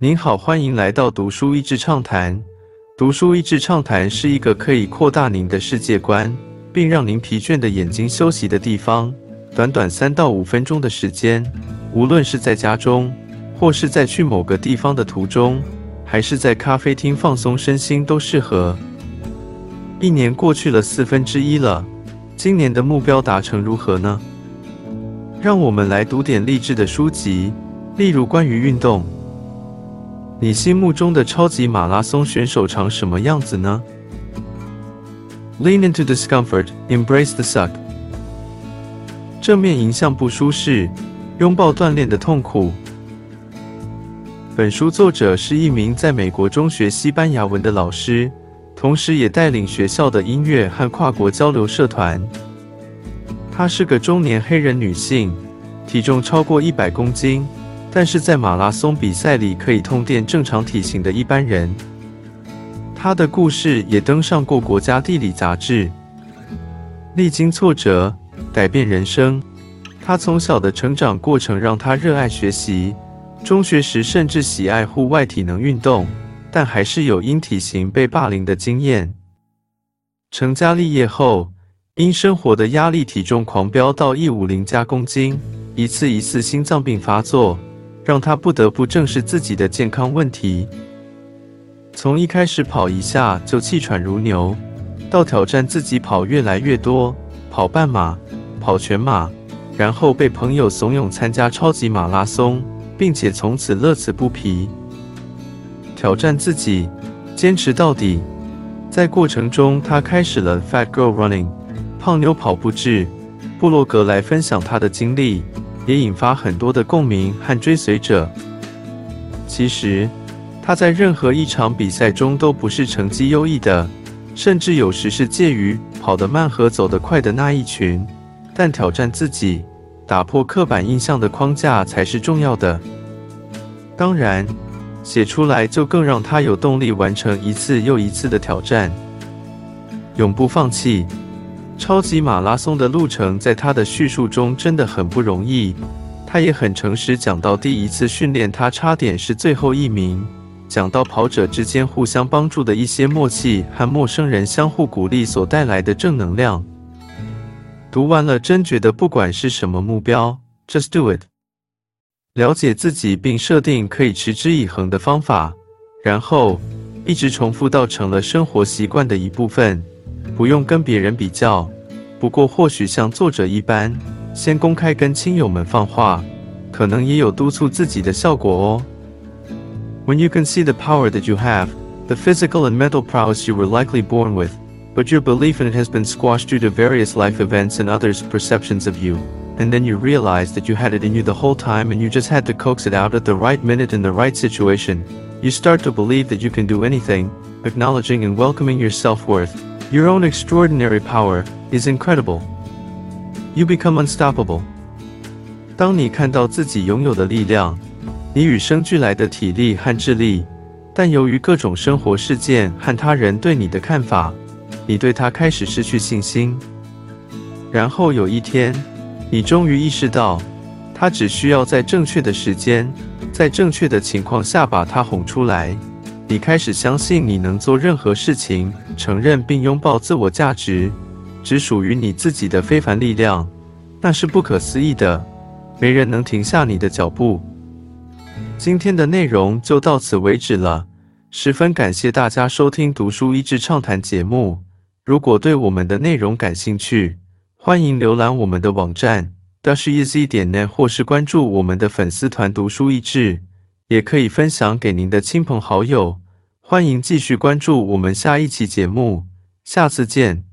您好，欢迎来到读书益智畅谈。读书益智畅谈是一个可以扩大您的世界观，并让您疲倦的眼睛休息的地方。短短三到五分钟的时间，无论是在家中，或是在去某个地方的途中，还是在咖啡厅放松身心，都适合。一年过去了四分之一了，今年的目标达成如何呢？让我们来读点励志的书籍，例如关于运动。你心目中的超级马拉松选手长什么样子呢？Lean into discomfort, embrace the suck。正面迎向不舒适，拥抱锻炼的痛苦。本书作者是一名在美国中学西班牙文的老师，同时也带领学校的音乐和跨国交流社团。她是个中年黑人女性，体重超过一百公斤。但是在马拉松比赛里可以通电正常体型的一般人，他的故事也登上过国家地理杂志。历经挫折，改变人生。他从小的成长过程让他热爱学习，中学时甚至喜爱户外体能运动，但还是有因体型被霸凌的经验。成家立业后，因生活的压力，体重狂飙到一五零加公斤，一次一次心脏病发作。让他不得不正视自己的健康问题。从一开始跑一下就气喘如牛，到挑战自己跑越来越多，跑半马、跑全马，然后被朋友怂恿参加超级马拉松，并且从此乐此不疲。挑战自己，坚持到底。在过程中，他开始了 Fat Girl Running（ 胖妞跑步志）布洛格来分享他的经历。也引发很多的共鸣和追随者。其实，他在任何一场比赛中都不是成绩优异的，甚至有时是介于跑得慢和走得快的那一群。但挑战自己，打破刻板印象的框架才是重要的。当然，写出来就更让他有动力完成一次又一次的挑战，永不放弃。超级马拉松的路程，在他的叙述中真的很不容易。他也很诚实，讲到第一次训练，他差点是最后一名；讲到跑者之间互相帮助的一些默契和陌生人相互鼓励所带来的正能量。读完了，真觉得不管是什么目标，just do it。了解自己并设定可以持之以恒的方法，然后一直重复到成了生活习惯的一部分。不用跟别人比较，不过或许像作者一般，先公开跟亲友们放话，可能也有督促自己的效果哦。When you can see the power that you have, the physical and mental prowess you were likely born with, but your belief in it has been squashed due to various life events and others' perceptions of you, and then you realize that you had it in you the whole time and you just had to coax it out at the right minute in the right situation, you start to believe that you can do anything, acknowledging and welcoming your self-worth. Your own extraordinary power is incredible. You become unstoppable. 当你看到自己拥有的力量，你与生俱来的体力和智力，但由于各种生活事件和他人对你的看法，你对他开始失去信心。然后有一天，你终于意识到，他只需要在正确的时间，在正确的情况下把他哄出来。你开始相信你能做任何事情，承认并拥抱自我价值，只属于你自己的非凡力量，那是不可思议的，没人能停下你的脚步。今天的内容就到此为止了，十分感谢大家收听读书益智畅谈节目。如果对我们的内容感兴趣，欢迎浏览我们的网站 dashiz 点 net，或是关注我们的粉丝团读书益智。也可以分享给您的亲朋好友，欢迎继续关注我们下一期节目，下次见。